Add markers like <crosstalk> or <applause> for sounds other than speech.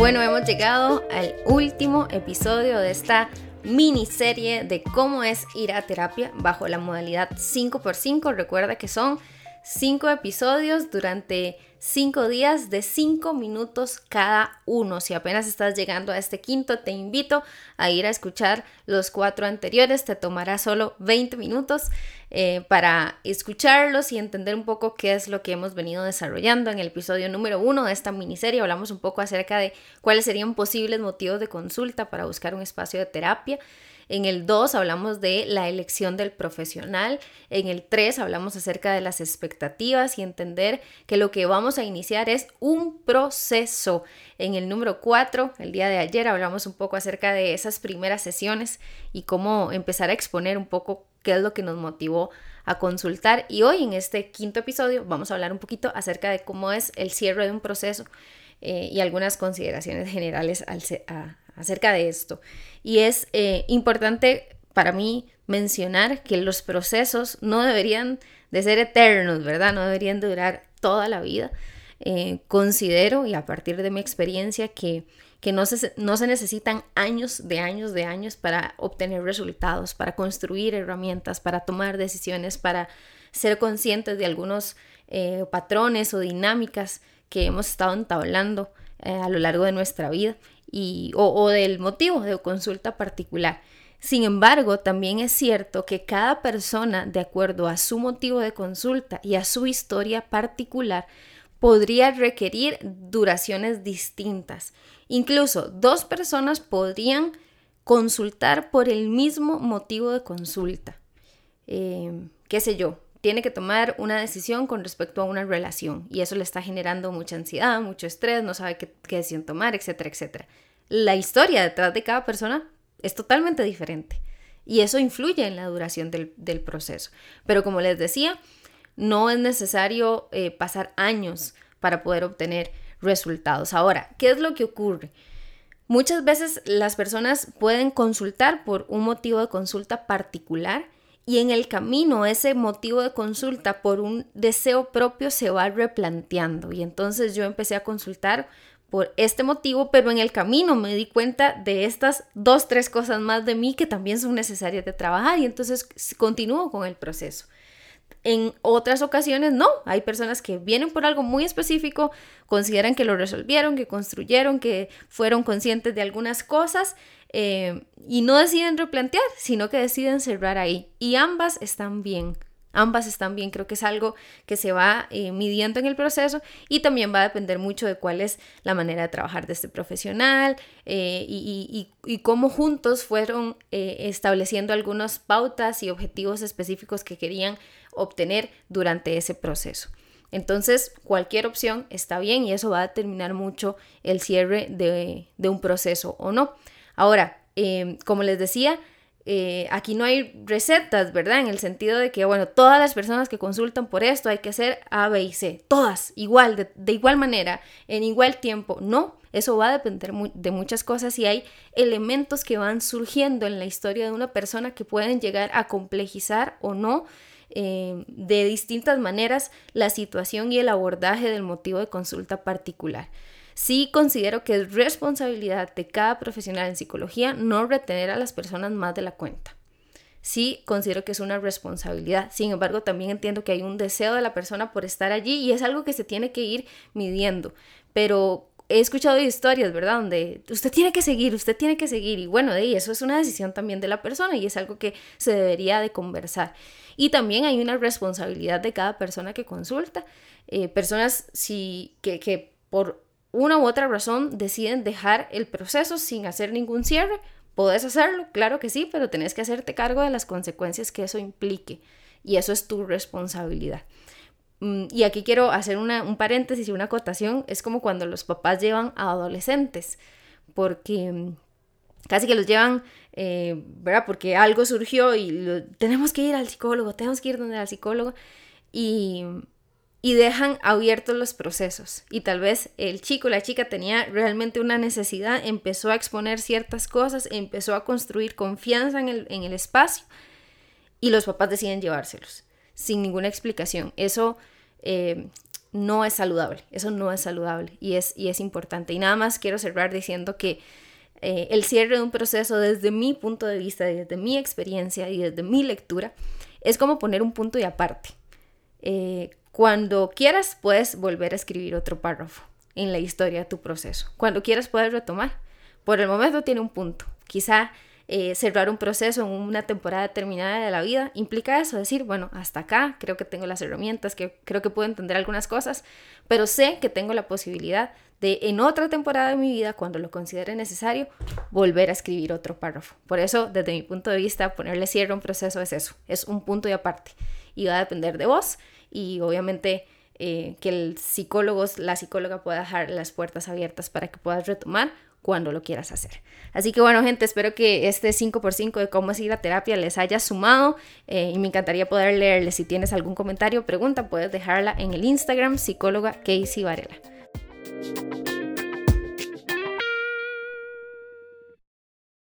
Bueno, hemos llegado al último episodio de esta miniserie de cómo es ir a terapia bajo la modalidad 5x5. Recuerda que son 5 episodios durante 5 días de 5 minutos cada uno. Si apenas estás llegando a este quinto, te invito a ir a escuchar los cuatro anteriores. Te tomará solo 20 minutos eh, para escucharlos y entender un poco qué es lo que hemos venido desarrollando. En el episodio número 1 de esta miniserie hablamos un poco acerca de cuáles serían posibles motivos de consulta para buscar un espacio de terapia. En el 2 hablamos de la elección del profesional. En el 3 hablamos acerca de las expectativas y entender que lo que vamos a iniciar es un proceso. En el número 4, el día de ayer, hablamos un poco acerca de esas primeras sesiones y cómo empezar a exponer un poco qué es lo que nos motivó a consultar. Y hoy en este quinto episodio vamos a hablar un poquito acerca de cómo es el cierre de un proceso eh, y algunas consideraciones <laughs> generales acerca de esto. Y es eh, importante para mí mencionar que los procesos no deberían de ser eternos, ¿verdad? No deberían durar toda la vida. Eh, considero, y a partir de mi experiencia, que, que no, se, no se necesitan años de años de años para obtener resultados, para construir herramientas, para tomar decisiones, para ser conscientes de algunos eh, patrones o dinámicas que hemos estado entablando a lo largo de nuestra vida y, o, del motivo de consulta particular. Sin embargo, también es cierto que cada persona, de acuerdo a su motivo de consulta y a su historia particular, podría requerir duraciones distintas. Incluso dos personas podrían consultar por el mismo motivo de consulta. Eh, ¿Qué sé yo? tiene que tomar una decisión con respecto a una relación y eso le está generando mucha ansiedad, mucho estrés, no sabe qué, decisión tomar, etcétera, etcétera. La historia detrás de cada persona es totalmente diferente y eso influye en la duración del, proceso. Pero como les decía, no es necesario eh, pasar años para poder obtener resultados. Ahora, ¿qué es lo que ocurre? Muchas veces las personas pueden consultar por un motivo de consulta particular y en el camino ese motivo de consulta por un deseo propio se va replanteando y entonces yo empecé a consultar por este motivo, pero en el camino me di cuenta de estas dos, tres cosas más de mí que también son necesarias de trabajar y entonces continúo con el proceso. En otras ocasiones no, hay personas que vienen por algo muy específico, consideran que lo resolvieron, que construyeron, que fueron conscientes de algunas cosas eh, y no deciden replantear, sino que deciden cerrar ahí. Y ambas están bien. Ambas están bien, creo que es algo que se va eh, midiendo en el proceso y también va a depender mucho de cuál es la manera de trabajar de este profesional eh, y, y, cómo juntos fueron estableciendo algunas pautas y objetivos específicos que querían obtener durante ese proceso. Entonces, cualquier opción está bien y eso va a determinar mucho el cierre de, de un proceso o no. Ahora, como les decía, eh, aquí no hay recetas, ¿verdad? En el sentido de que, bueno, todas las personas que consultan por esto hay que hacer A, B y C, todas igual, de, igual manera, en igual tiempo. No, eso va a depender de muchas cosas y hay elementos que van surgiendo en la historia de una persona que pueden llegar a complejizar o no em, de distintas maneras la situación y el abordaje del motivo de consulta particular. Sí considero que es responsabilidad de cada profesional en psicología no retener a las personas más de la cuenta. Sí considero que es una responsabilidad. Sin embargo, también entiendo que hay un deseo de la persona por estar allí y es algo que se tiene que ir midiendo. Pero he escuchado historias, ¿verdad? Donde usted tiene que seguir, usted tiene que seguir. Y bueno, de eso es una decisión también de la persona y es algo que se debería de conversar. Y también hay una responsabilidad de cada persona que consulta. Eh, personas si, que, que por una u otra razón deciden dejar el proceso sin hacer ningún cierre, puedes hacerlo, claro que sí, pero tenés que hacerte cargo de las consecuencias que eso implique y eso es tu responsabilidad. Mm, y aquí quiero hacer un paréntesis y una acotación, es como cuando los papás llevan a adolescentes, porque mm, casi que los llevan, eh, ¿verdad? Porque algo surgió y tenemos que ir al psicólogo, tenemos que ir donde al psicólogo y y dejan abiertos los procesos. Y tal vez el chico, la chica tenía realmente una necesidad, empezó a exponer ciertas cosas, empezó a construir confianza en el, espacio y los papás deciden llevárselos sin ninguna explicación. Eso, eh, no es saludable, eso no es saludable y es, y es importante. Y nada más quiero cerrar diciendo que eh, el cierre de un proceso desde mi punto de vista, desde mi experiencia y desde mi lectura, es como poner un punto y aparte. Eh, cuando quieras puedes volver a escribir otro párrafo en la historia de tu proceso. Cuando quieras puedes retomar. Por el momento tiene un punto. Quizá eh, cerrar un proceso en una temporada determinada de la vida implica eso, decir, bueno, hasta acá creo que tengo las herramientas, que creo que puedo entender algunas cosas, pero sé que tengo la posibilidad de en otra temporada de mi vida, cuando lo considere necesario, volver a escribir otro párrafo. Por eso, desde mi punto de vista, ponerle cierre a un proceso es eso, es un punto y aparte. Y va a depender de vos y obviamente eh, que el psicólogo, la psicóloga pueda dejar las puertas abiertas para que puedas retomar cuando lo quieras hacer. Así que bueno, gente, espero que este 5x5 de cómo es ir a terapia les haya sumado eh, y me encantaría poder leerles. Si tienes algún comentario o pregunta, puedes dejarla en el Instagram psicóloga Casey Varela.